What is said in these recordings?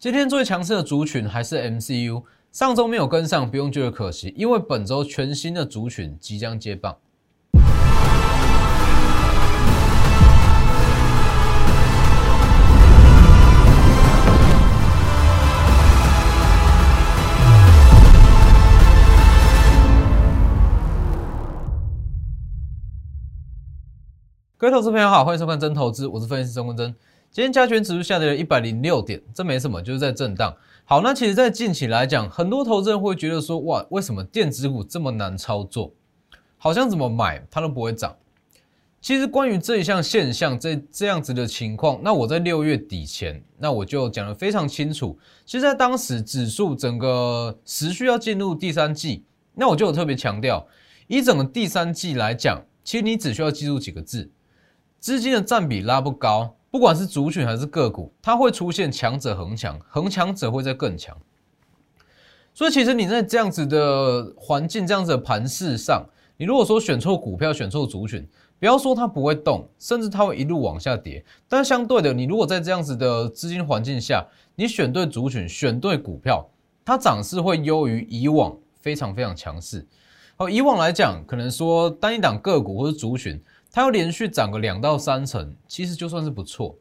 今天最强势的族群还是 MCU，上周没有跟上，不用觉得可惜，因为本周全新的族群即将接棒。各位投资朋友好，欢迎收看真投资，我是分析师钟坤真。今天加权指数下跌了一百零六点，这没什么，就是在震荡。好，那其实，在近期来讲，很多投资人会觉得说，哇，为什么电子股这么难操作？好像怎么买它都不会涨。其实关于这一项现象，这这样子的情况，那我在六月底前，那我就讲得非常清楚。其实，在当时指数整个持续要进入第三季，那我就有特别强调，以整个第三季来讲，其实你只需要记住几个字。资金的占比拉不高，不管是族群还是个股，它会出现强者恒强，恒强者会在更强。所以其实你在这样子的环境、这样子的盘势上，你如果说选错股票、选错族群，不要说它不会动，甚至它会一路往下跌。但相对的，你如果在这样子的资金环境下，你选对族群、选对股票，它涨势会优于以往，非常非常强势。好，以往来讲，可能说单一档个股或者族群。它要连续涨个两到三成，其实就算是不错。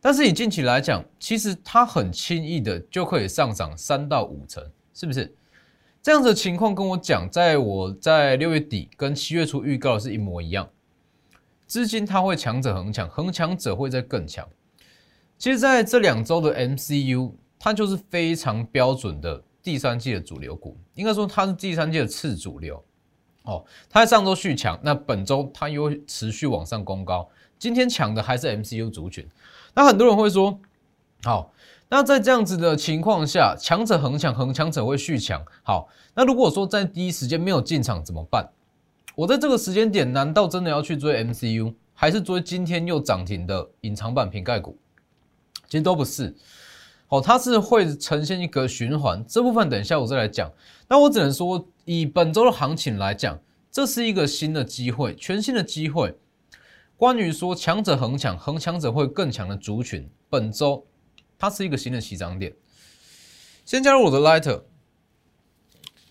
但是以近期来讲，其实它很轻易的就可以上涨三到五成，是不是？这样子的情况跟我讲，在我在六月底跟七月初预告的是一模一样。资金它会强者恒强，恒强者会在更强。其实在这两周的 MCU，它就是非常标准的第三季的主流股，应该说它是第三季的次主流。哦，它在上周续强，那本周它又持续往上攻高。今天抢的还是 MCU 族群。那很多人会说，好，那在这样子的情况下，强者恒强，恒强者会续强。好，那如果说在第一时间没有进场怎么办？我在这个时间点，难道真的要去追 MCU，还是追今天又涨停的隐藏版瓶盖股？其实都不是。哦，它是会呈现一个循环，这部分等一下我再来讲。那我只能说，以本周的行情来讲，这是一个新的机会，全新的机会。关于说强者恒强，恒强者会更强的族群，本周它是一个新的起涨点。先加入我的 Lighter，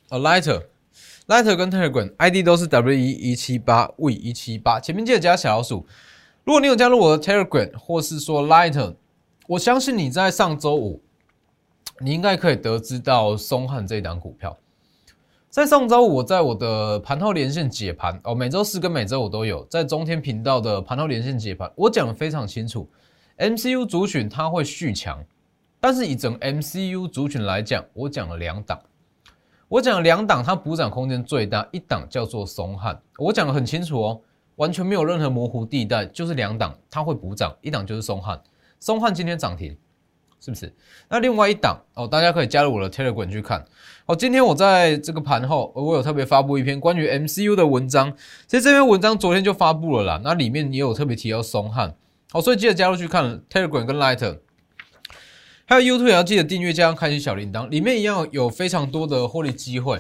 呃，Lighter，Lighter 跟 Telegram ID 都是 W 一一七八 V 一七八，前面记得加小老鼠。如果你有加入我的 Telegram 或是说 Lighter。我相信你在上周五，你应该可以得知到松汉这一档股票。在上周五，我在我的盘后连线解盘哦，每周四跟每周五都有在中天频道的盘后连线解盘，我讲的非常清楚。MCU 族群它会续强，但是以整 MCU 族群来讲，我讲了两档，我讲两档它补涨空间最大，一档叫做松汉，我讲的很清楚哦，完全没有任何模糊地带，就是两档它会补涨，一档就是松汉。松汉今天涨停，是不是？那另外一档哦，大家可以加入我的 Telegram 去看。好，今天我在这个盘后，我有特别发布一篇关于 MCU 的文章。其实这篇文章昨天就发布了啦，那里面也有特别提到松汉。好，所以记得加入去看 Telegram 跟 Light，还有 YouTube 也要记得订阅加上开启小铃铛，里面一样有非常多的获利机会。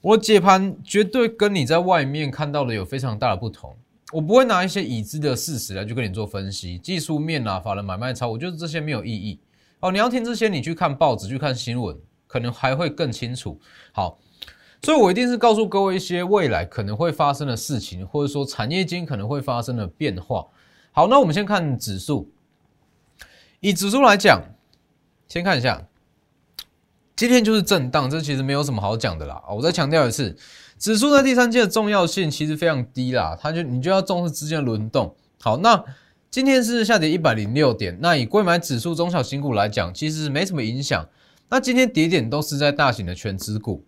我解盘绝对跟你在外面看到的有非常大的不同。我不会拿一些已知的事实来去跟你做分析，技术面啊，法人买卖操，我觉得这些没有意义。哦，你要听这些，你去看报纸，去看新闻，可能还会更清楚。好，所以我一定是告诉各位一些未来可能会发生的事情，或者说产业间可能会发生的变化。好，那我们先看指数，以指数来讲，先看一下，今天就是震荡，这其实没有什么好讲的啦。我再强调一次。指数在第三季的重要性其实非常低啦，它就你就要重视资金的轮动。好，那今天是下跌一百零六点，那以贵买指数中小型股来讲，其实没什么影响。那今天跌点都是在大型的全资股，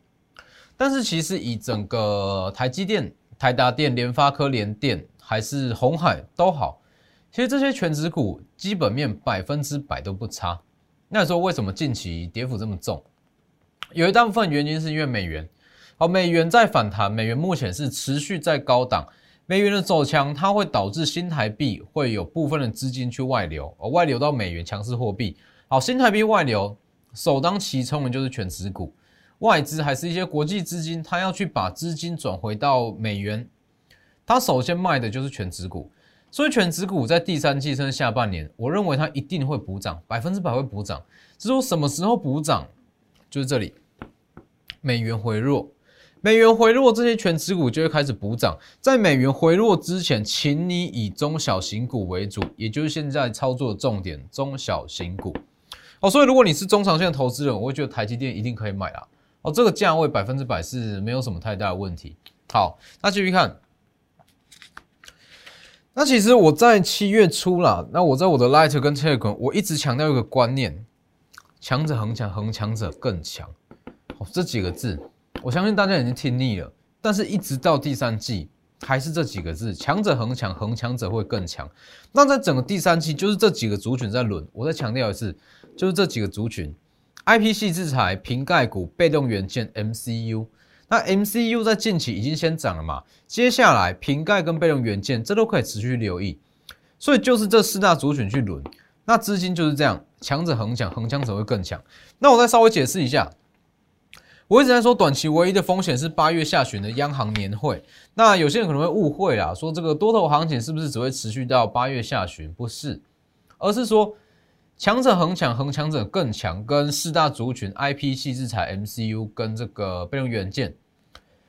但是其实以整个台积电、台达电、联发科、联电还是红海都好，其实这些全资股基本面百分之百都不差。那说为什么近期跌幅这么重？有一大部分原因是因为美元。好，美元在反弹，美元目前是持续在高档。美元的走强，它会导致新台币会有部分的资金去外流，而外流到美元强势货币。好，新台币外流，首当其冲的就是全值股，外资还是一些国际资金，它要去把资金转回到美元，它首先卖的就是全值股。所以全指股在第三季甚至下半年，我认为它一定会补涨，百分之百会补涨。只是说什么时候补涨，就是这里，美元回落，美元回落，这些全指股就会开始补涨。在美元回落之前，请你以中小型股为主，也就是现在操作的重点，中小型股。所以如果你是中长线的投资人，我会觉得台积电一定可以买啦。哦，这个价位百分之百是没有什么太大的问题。好，那继续看。那其实我在七月初啦，那我在我的 Light 跟 Telegram，我一直强调一个观念：强者恒强，恒强者更强。哦，这几个字，我相信大家已经听腻了。但是，一直到第三季，还是这几个字：强者恒强，恒强者会更强。那在整个第三期，就是这几个族群在轮。我再强调一次，就是这几个族群：IP 系制裁、瓶盖股、被动元件、MCU。那 MCU 在近期已经先涨了嘛？接下来瓶盖跟被动元件，这都可以持续留意。所以就是这四大族群去轮，那资金就是这样，强者恒强，恒强者会更强。那我再稍微解释一下，我一直在说短期唯一的风险是八月下旬的央行年会。那有些人可能会误会啦，说这个多头行情是不是只会持续到八月下旬？不是，而是说。强者恒强，恒强者更强，跟四大族群 IP 系制裁 MCU 跟这个备用元件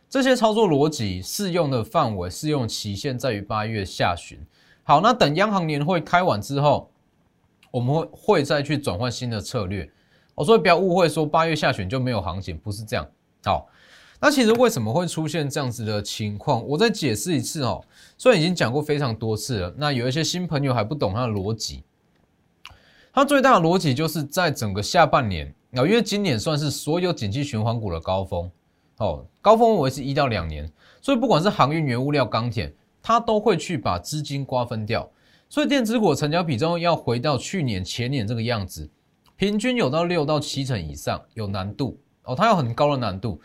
这些操作逻辑适用的范围、适用期限在于八月下旬。好，那等央行年会开完之后，我们会会再去转换新的策略。我所以不要误会，说八月下旬就没有行情，不是这样。好，那其实为什么会出现这样子的情况？我再解释一次哦。虽然已经讲过非常多次了，那有一些新朋友还不懂它的逻辑。它最大的逻辑就是在整个下半年啊，因为今年算是所有景气循环股的高峰，哦，高峰维持一到两年，所以不管是航运、原物料、钢铁，它都会去把资金瓜分掉，所以电子股成交比重要回到去年、前年这个样子，平均有到六到七成以上，有难度哦，它有很高的难度，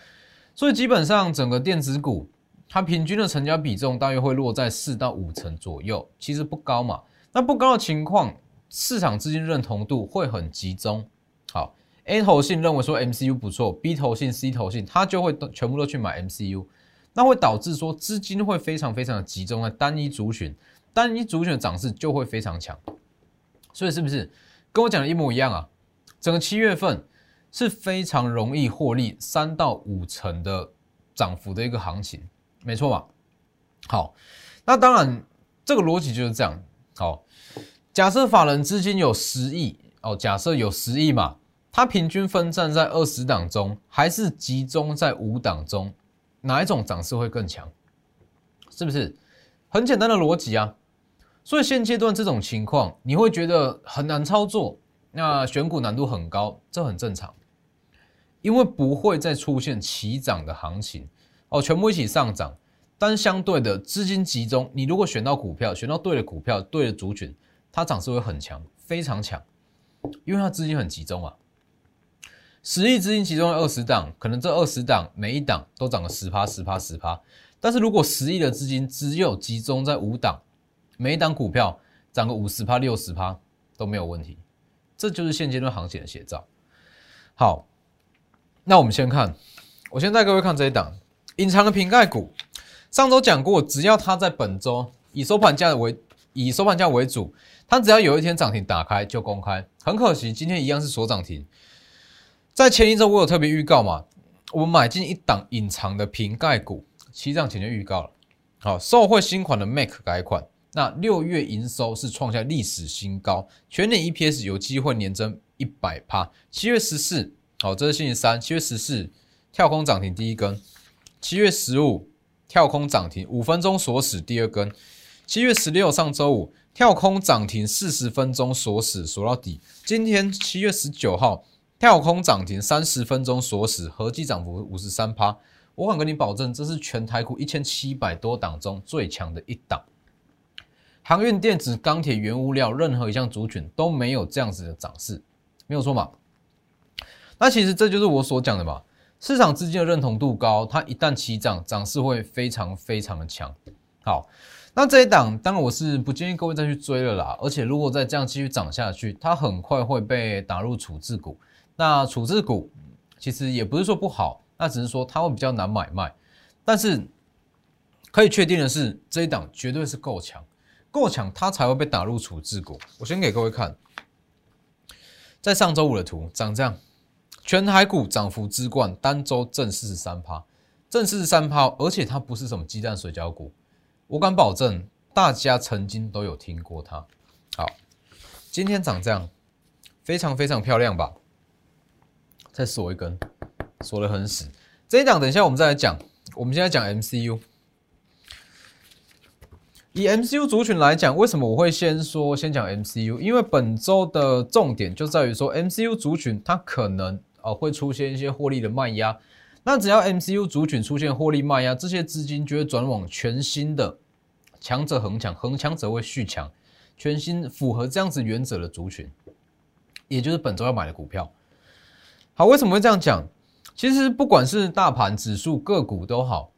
所以基本上整个电子股它平均的成交比重大约会落在四到五成左右，其实不高嘛，那不高的情况。市场资金认同度会很集中。好，A 头信认为说 MCU 不错，B 头信、C 头信它就会全部都去买 MCU，那会导致说资金会非常非常的集中在单一族群，单一族群的涨势就会非常强。所以是不是跟我讲的一模一样啊？整个七月份是非常容易获利三到五成的涨幅的一个行情，没错吧？好，那当然这个逻辑就是这样。好。假设法人资金有十亿哦，假设有十亿嘛，它平均分散在二十档中，还是集中在五档中，哪一种涨势会更强？是不是很简单的逻辑啊？所以现阶段这种情况，你会觉得很难操作，那选股难度很高，这很正常，因为不会再出现齐涨的行情哦，全部一起上涨，但相对的资金集中，你如果选到股票，选到对的股票，对的族群。它涨势会很强，非常强，因为它资金很集中啊。十亿资金集中二十档，可能这二十档每一档都涨了十趴、十趴、十趴。但是如果十亿的资金只有集中在五档，每一档股票涨个五十趴、六十趴都没有问题。这就是现阶段行情的写照。好，那我们先看，我先带各位看这一档隐藏的瓶盖股。上周讲过，只要它在本周以收盘价为以收盘价为主。它只要有一天涨停打开就公开，很可惜今天一样是锁涨停。在前一周我有特别预告嘛，我们买进一档隐藏的瓶盖股，七涨前就预告了。好，受惠新款的 Mac 改款，那六月营收是创下历史新高，全年 EPS 有机会年增一百趴。七月十四，好，这是星期三，七月十四跳空涨停第一根，七月十五跳空涨停五分钟锁死第二根，七月十六上周五。跳空涨停四十分钟锁死锁到底，今天七月十九号跳空涨停三十分钟锁死，合计涨幅五十三趴。我敢跟你保证，这是全台股一千七百多档中最强的一档。航运、电子、钢铁、原物料，任何一项族群都没有这样子的涨势，没有错嘛？那其实这就是我所讲的嘛，市场资金的认同度高，它一旦起涨，涨势会非常非常的强。好。那这一档当然我是不建议各位再去追了啦，而且如果再这样继续涨下去，它很快会被打入处置股。那处置股其实也不是说不好，那只是说它会比较难买卖。但是可以确定的是，这一档绝对是够强，够强，它才会被打入处置股。我先给各位看，在上周五的图长这样，全台股涨幅之冠，单周正四十三趴，正四十三趴，而且它不是什么鸡蛋水饺股，我敢保证大家曾经都有听过它。好，今天长这样，非常非常漂亮吧？再锁一根，锁得很死。这一档等一下我们再来讲，我们现在讲 MCU。以 MCU 族群来讲，为什么我会先说先讲 MCU？因为本周的重点就在于说 MCU 族群它可能呃会出现一些获利的卖压。那只要 MCU 族群出现获利卖压，这些资金就会转往全新的强者恒强，恒强者会续强，全新符合这样子原则的族群，也就是本周要买的股票。好，为什么会这样讲？其实不管是大盘指数、个股都好。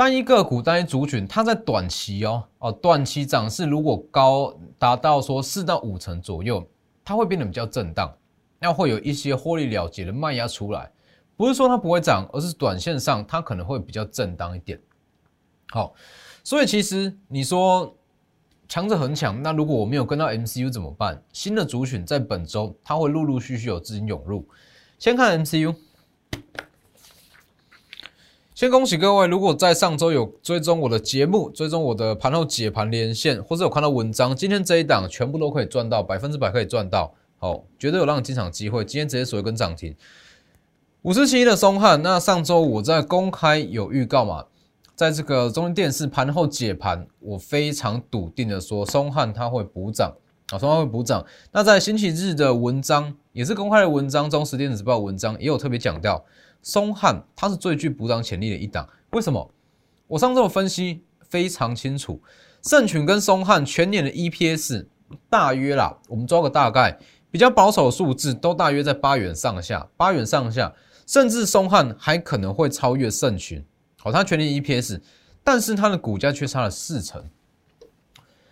单一个股、单一族群，它在短期哦哦，短期涨势如果高达到说四到五成左右，它会变得比较震荡，那会有一些获利了结的卖压出来。不是说它不会涨，而是短线上它可能会比较震荡一点。好，所以其实你说强者很强，那如果我没有跟到 MCU 怎么办？新的族群在本周它会陆陆续续有资金涌入。先看 MCU。先恭喜各位！如果在上周有追踪我的节目，追踪我的盘后解盘连线，或者有看到文章，今天这一档全部都可以赚到，百分之百可以赚到，好，绝对有让你进场机会。今天直接锁一根涨停，五十七的松汉。那上周我在公开有预告嘛，在这个中央电视盘后解盘，我非常笃定的说，松汉它会补涨，啊，松汉会补涨。那在星期日的文章，也是公开的文章，中时电子报文章也有特别讲到。松汉它是最具补涨潜力的一档，为什么？我上周分析非常清楚，盛群跟松汉全年的 EPS 大约啦，我们抓个大概，比较保守的数字都大约在八元上下，八元上下，甚至松汉还可能会超越盛群。好，它全年 EPS，但是它的股价却差了四成。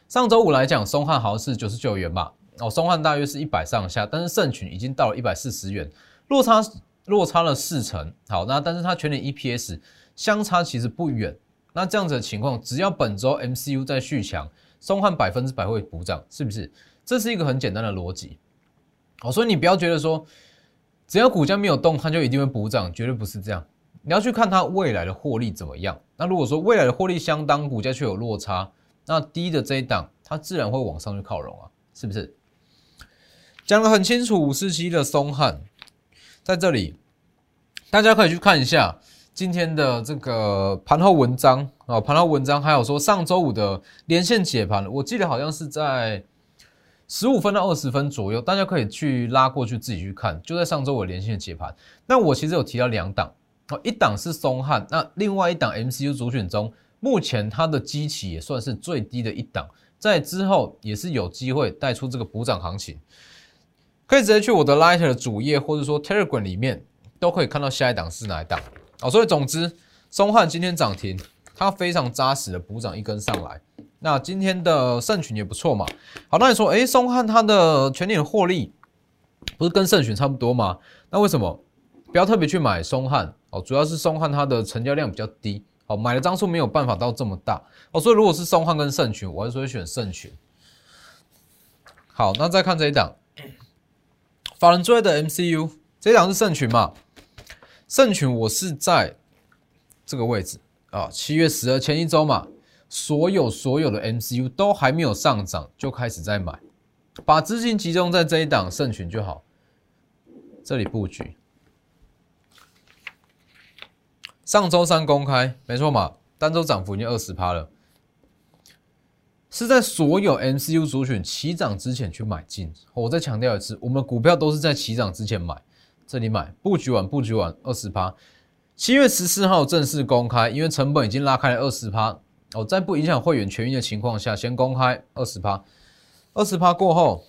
上周五来讲，松汉好像是九十九元吧，哦，松汉大约是一百上下，但是盛群已经到了一百四十元，落差。落差了四成，好，那但是它全年 EPS 相差其实不远，那这样子的情况，只要本周 MCU 在续强，松汉百分之百会补涨，是不是？这是一个很简单的逻辑，好，所以你不要觉得说，只要股价没有动，它就一定会补涨，绝对不是这样。你要去看它未来的获利怎么样。那如果说未来的获利相当，股价却有落差，那低的这一档，它自然会往上去靠拢啊，是不是？讲得很清楚，五四七的松汉。在这里，大家可以去看一下今天的这个盘后文章啊，盘后文章还有说上周五的连线解盘，我记得好像是在十五分到二十分左右，大家可以去拉过去自己去看，就在上周五连线解盘。那我其实有提到两档啊，一档是松汉，那另外一档 MCU 主选中，目前它的基期也算是最低的一档，在之后也是有机会带出这个补涨行情。可以直接去我的 Lighter 的主页，或者说 Telegram 里面，都可以看到下一档是哪一档啊。所以总之，松汉今天涨停，它非常扎实的补涨一根上来。那今天的盛群也不错嘛。好，那你说，哎，松汉它的全年获利不是跟盛群差不多吗？那为什么不要特别去买松汉？哦，主要是松汉它的成交量比较低，哦，买的张数没有办法到这么大。哦，所以如果是松汉跟盛群，我还是会选盛群。好，那再看这一档。法人最爱的 MCU，这一档是盛群嘛？盛群我是在这个位置啊，七月十二前一周嘛，所有所有的 MCU 都还没有上涨，就开始在买，把资金集中在这一档盛群就好。这里布局，上周三公开，没错嘛，单周涨幅已经二十趴了。是在所有 MCU 主选起涨之前去买进。我再强调一次，我们股票都是在起涨之前买，这里买布局完，布局完二十趴。七月十四号正式公开，因为成本已经拉开了二十趴。哦，在不影响会员权益的情况下，先公开二十趴。二十趴过后，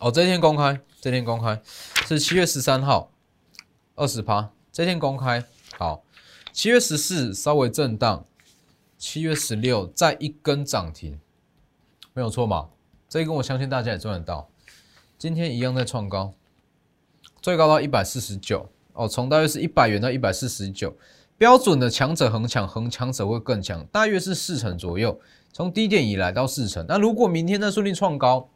哦，这天公开，这天公开是七月十三号，二十趴，这天公开。好，七月十四稍微震荡。七月十六再一根涨停，没有错嘛？这一根我相信大家也赚得到。今天一样在创高，最高到一百四十九哦，从大约是一百元到一百四十九，标准的强者恒强，恒强者会更强，大约是四成左右，从低点以来到四成。那如果明天再顺利创高，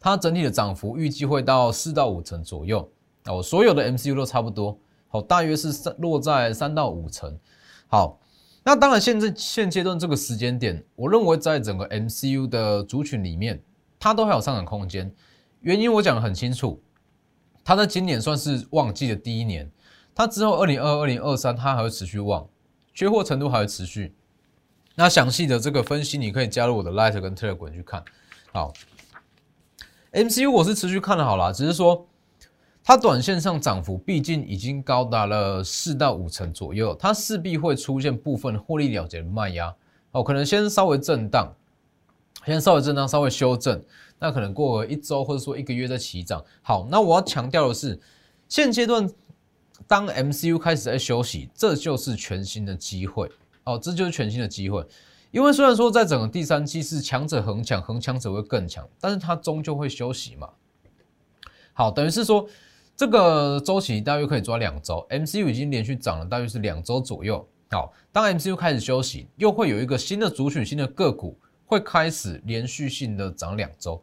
它整体的涨幅预计会到四到五成左右。哦，所有的 MCU 都差不多，好，大约是三落在三到五成。好，那当然现在现阶段这个时间点，我认为在整个 MCU 的族群里面，它都还有上涨空间。原因我讲的很清楚，它在今年算是旺季的第一年，它之后二零二二零二三它还会持续旺，缺货程度还会持续。那详细的这个分析，你可以加入我的 Light 跟 Telegram 去看。好，MCU 我是持续看的好啦，只是说它短线上涨幅毕竟已经高达了四到五成左右，它势必会出现部分获利了结的卖压哦，可能先稍微震荡，先稍微震荡，稍微修正。那可能过一周或者说一个月再起涨。好，那我要强调的是，现阶段当 MCU 开始在休息，这就是全新的机会哦，这就是全新的机会。因为虽然说在整个第三期是强者恒强，恒强者会更强，但是它终究会休息嘛。好，等于是说这个周期大约可以抓两周，MCU 已经连续涨了大约是两周左右。好，当 MCU 开始休息，又会有一个新的族群、新的个股会开始连续性的涨两周。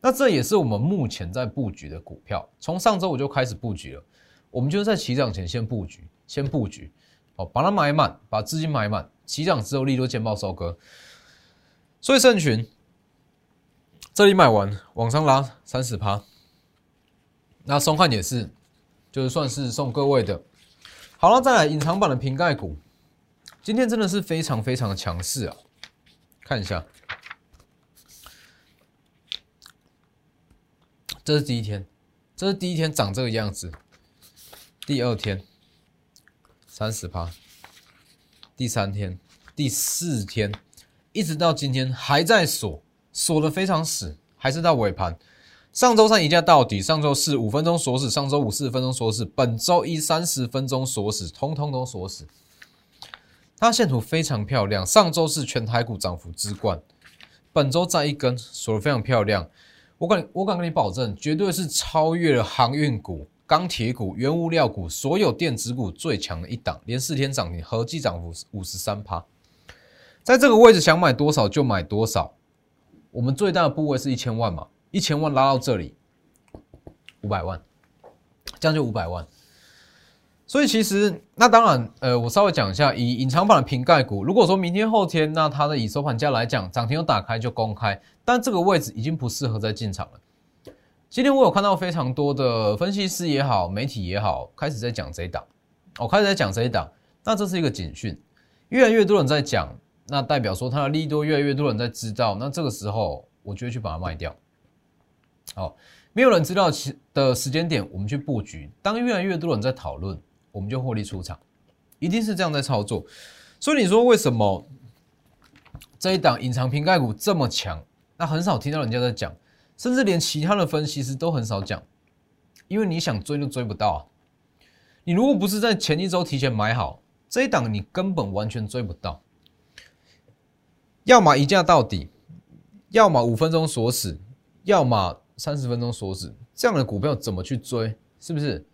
那这也是我们目前在布局的股票，从上周我就开始布局了。我们就是在起涨前先布局，先布局，哦，把它买满，把资金买满，起涨之后利多见报收割。所以圣群这里买完，往上拉三十趴。那松汉也是，就是算是送各位的。好了，再来隐藏版的瓶盖股，今天真的是非常非常的强势啊！看一下。这是第一天，这是第一天长这个样子。第二天三十趴，第三天、第四天，一直到今天还在锁，锁的非常死，还是到尾盘。上周三一价到底，上周四五分钟锁死，上周五四十分钟锁死，本周一三十分钟锁死，通通都锁死。它线图非常漂亮，上周是全台股涨幅之冠，本周再一根锁的非常漂亮。我敢，我敢跟你保证，绝对是超越了航运股、钢铁股、原物料股所有电子股最强的一档，连四天涨停，合计涨幅五十三趴。在这个位置想买多少就买多少，我们最大的部位是一千万嘛，一千万拉到这里，五百万，这样就五百万。所以其实，那当然，呃，我稍微讲一下，以隐藏版的瓶盖股，如果说明天后天，那它的以收盘价来讲，涨停有打开就公开，但这个位置已经不适合再进场了。今天我有看到非常多的分析师也好，媒体也好，开始在讲这一档，我开始在讲这一档，那这是一个警讯，越来越多人在讲，那代表说它的利多越来越多人在知道，那这个时候，我就会去把它卖掉。好，没有人知道其的时间点，我们去布局，当越来越多人在讨论。我们就获利出场，一定是这样在操作。所以你说为什么这一档隐藏瓶盖股这么强？那很少听到人家在讲，甚至连其他的分析师都很少讲，因为你想追都追不到啊。你如果不是在前一周提前买好这一档，你根本完全追不到。要么一价到底，要么五分钟锁死，要么三十分钟锁死，这样的股票怎么去追？是不是？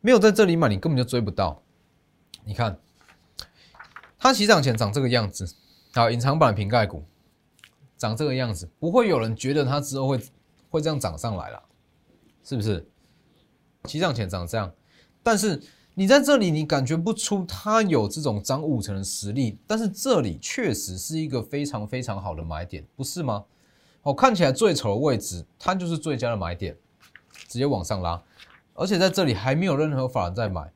没有在这里买，你根本就追不到。你看，它起涨前长这个样子，好，隐藏版瓶盖股长这个样子，不会有人觉得它之后会会这样涨上来了，是不是？起涨前长这样，但是你在这里你感觉不出它有这种涨五成的实力，但是这里确实是一个非常非常好的买点，不是吗？哦，看起来最丑的位置，它就是最佳的买点，直接往上拉。而且在这里还没有任何法人在买，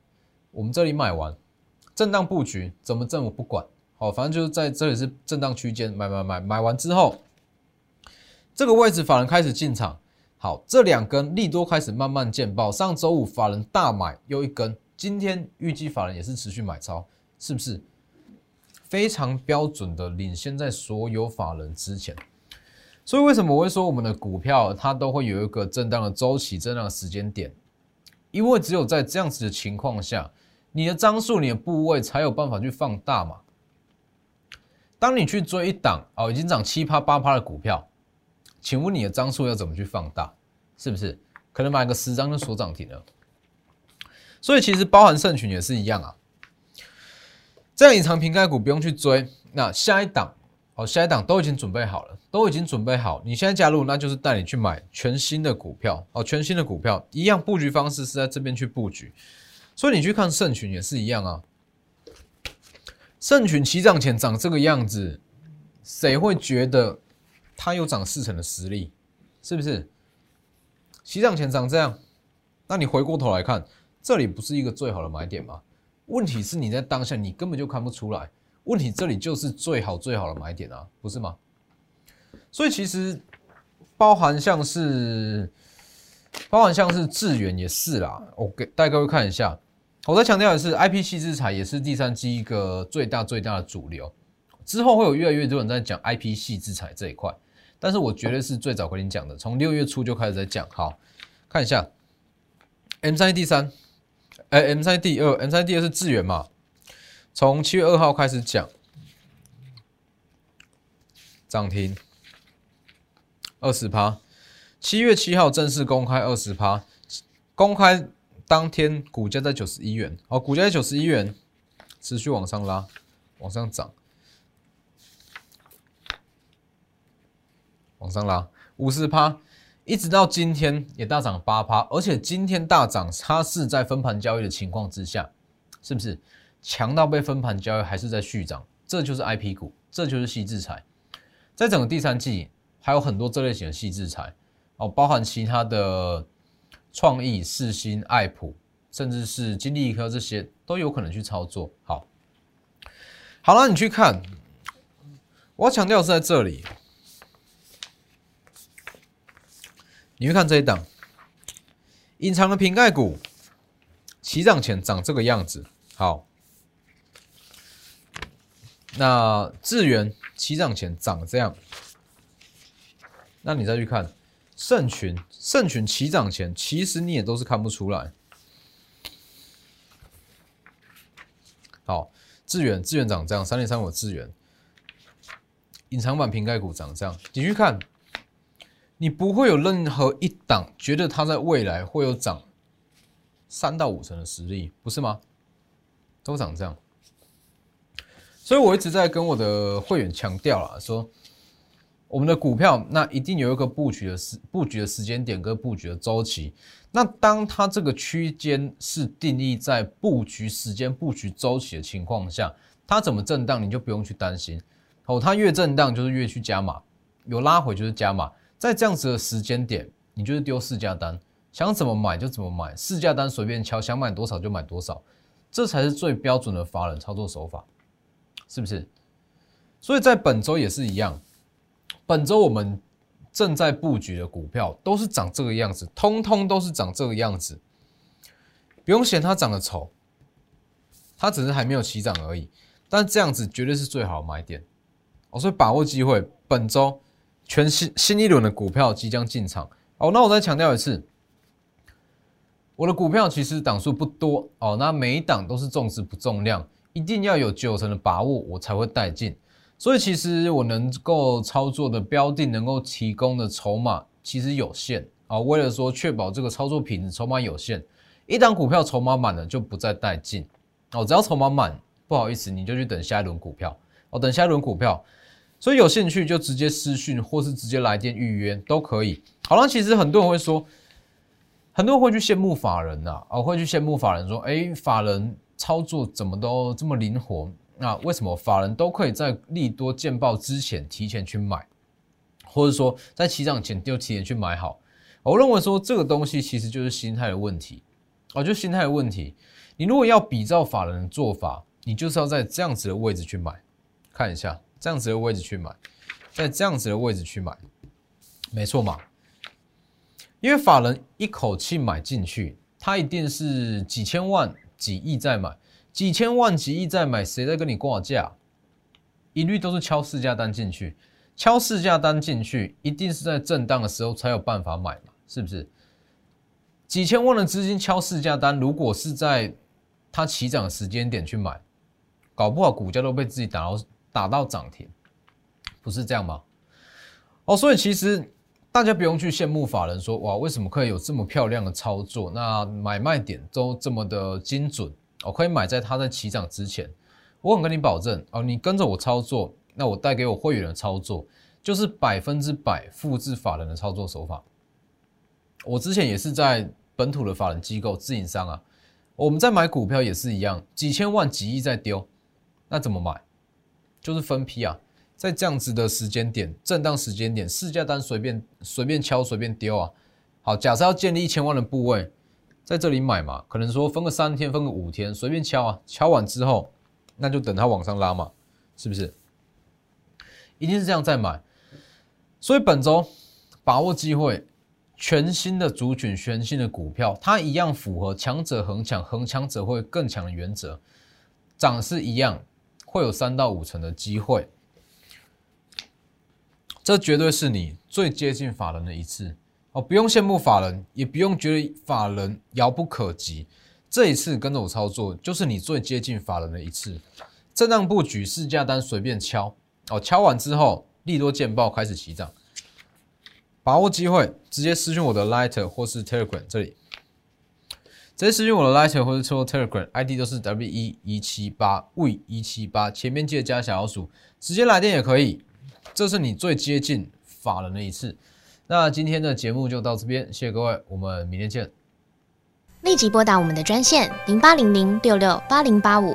我们这里买完，震荡布局怎么震我不管，好，反正就是在这里是震荡区间买买买，买完之后，这个位置法人开始进场，好，这两根利多开始慢慢见报，上周五法人大买又一根，今天预计法人也是持续买超，是不是非常标准的领先在所有法人之前？所以为什么我会说我们的股票它都会有一个震荡的周期，震荡的时间点？因为只有在这样子的情况下，你的张数、你的部位才有办法去放大嘛。当你去追一档哦，已经涨七趴八趴的股票，请问你的张数要怎么去放大？是不是？可能买个十张就锁涨停了。所以其实包含圣群也是一样啊。这样隐藏瓶盖股不用去追。那下一档，好，下一档都已经准备好了，都已经准备好。你现在加入，那就是带你去买全新的股票，哦，全新的股票，一样布局方式是在这边去布局。所以你去看盛群也是一样啊。盛群起涨前长这个样子，谁会觉得它有涨四成的实力？是不是？起涨前长这样，那你回过头来看，这里不是一个最好的买点吗？问题是你在当下你根本就看不出来，问题这里就是最好最好的买点啊，不是吗？所以其实包含像是包含像是智远也是啦，我给带各位看一下。我再强调的是，I P 系资材也是第三季一个最大最大的主流，之后会有越来越多人在讲 I P 系资材这一块，但是我绝对是最早跟你讲的，从六月初就开始在讲。好，看一下 M 三 D 三，哎，M 三 D 二，M 三 D 二是智远嘛？从七月二号开始讲，涨停二十趴，七月七号正式公开二十趴，公开。当天股价在九十一元，哦，股价在九十一元，持续往上拉，往上涨，往上拉五十趴，一直到今天也大涨八趴，而且今天大涨，它是在分盘交易的情况之下，是不是？强到被分盘交易还是在续涨？这就是 I P 股，这就是细制裁，在整个第三季还有很多这类型的细制裁，哦，包含其他的。创意、四新、爱普，甚至是金利科这些都有可能去操作。好，好了，你去看，我要强调是在这里，你去看这一档隐藏的瓶盖股，起涨前长这个样子。好，那智源起涨前长这样，那你再去看。圣群，圣群起涨前，其实你也都是看不出来。好，智远，智远涨这样，三点三五智远，隐藏版瓶盖股涨这样，你去看，你不会有任何一档觉得它在未来会有涨三到五成的实力，不是吗？都涨这样，所以我一直在跟我的会员强调了，说。我们的股票那一定有一个布局的时布局的时间点跟布局的周期。那当它这个区间是定义在布局时间、布局周期的情况下，它怎么震荡你就不用去担心哦。它越震荡就是越去加码，有拉回就是加码。在这样子的时间点，你就是丢市价单，想怎么买就怎么买，市价单随便敲，想买多少就买多少，这才是最标准的法人操作手法，是不是？所以在本周也是一样。本周我们正在布局的股票都是长这个样子，通通都是长这个样子，不用嫌它长得丑，它只是还没有起涨而已。但这样子绝对是最好的买点，哦，所以把握机会，本周全新新一轮的股票即将进场。哦，那我再强调一次，我的股票其实档数不多哦，那每一档都是重质不重量，一定要有九成的把握，我才会带进。所以其实我能够操作的标的，能够提供的筹码其实有限啊。为了说确保这个操作品质，筹码有限，一档股票筹码满了就不再带进哦。只要筹码满，不好意思，你就去等下一轮股票哦，等下一轮股票。所以有兴趣就直接私讯或是直接来电预约都可以。好了，其实很多人会说，很多人会去羡慕法人呐，啊，会去羡慕法人说，哎，法人操作怎么都这么灵活。那为什么法人都可以在利多见报之前提前去买，或者说在起涨前就提前去买好？我认为说这个东西其实就是心态的问题，哦，就心态的问题。你如果要比照法人的做法，你就是要在这样子的位置去买，看一下这样子的位置去买，在这样子的位置去买，没错嘛？因为法人一口气买进去，他一定是几千万、几亿在买。几千万、几亿在买，谁在跟你挂价？一律都是敲市价单进去，敲市价单进去，一定是在震荡的时候才有办法买嘛？是不是？几千万的资金敲市价单，如果是在它起涨的时间点去买，搞不好股价都被自己打到打到涨停，不是这样吗？哦，所以其实大家不用去羡慕法人说哇，为什么可以有这么漂亮的操作？那买卖点都这么的精准。我可以买在它在起涨之前，我很跟你保证哦，你跟着我操作，那我带给我会员的操作就是百分之百复制法人的操作手法。我之前也是在本土的法人机构自营商啊，我们在买股票也是一样，几千万、几亿在丢，那怎么买？就是分批啊，在这样子的时间点、震荡时间点，市价单随便随便敲、随便丢啊。好，假设要建立一千万的部位，在这里买嘛，可能说分个三天、分个五天，随便敲啊，敲完之后。那就等它往上拉嘛，是不是？一定是这样再买。所以本周把握机会，全新的族群、全新的股票，它一样符合强者恒强、恒强者会更强的原则，涨是一样，会有三到五成的机会。这绝对是你最接近法人的一次。哦，不用羡慕法人，也不用觉得法人遥不可及。这一次跟着我操作，就是你最接近法人的一次。震荡布局，市价单随便敲。哦，敲完之后利多见报开始起涨，把握机会，直接私讯我的 Lighter 或是 Telegram 这里，直接私讯我的 Lighter 或是说 Telegram ID 都是 W 一一七八 V 一七八，前面记得加小老鼠，直接来电也可以，这是你最接近法人的一次。那今天的节目就到这边，谢谢各位，我们明天见。立即拨打我们的专线零八零零六六八零八五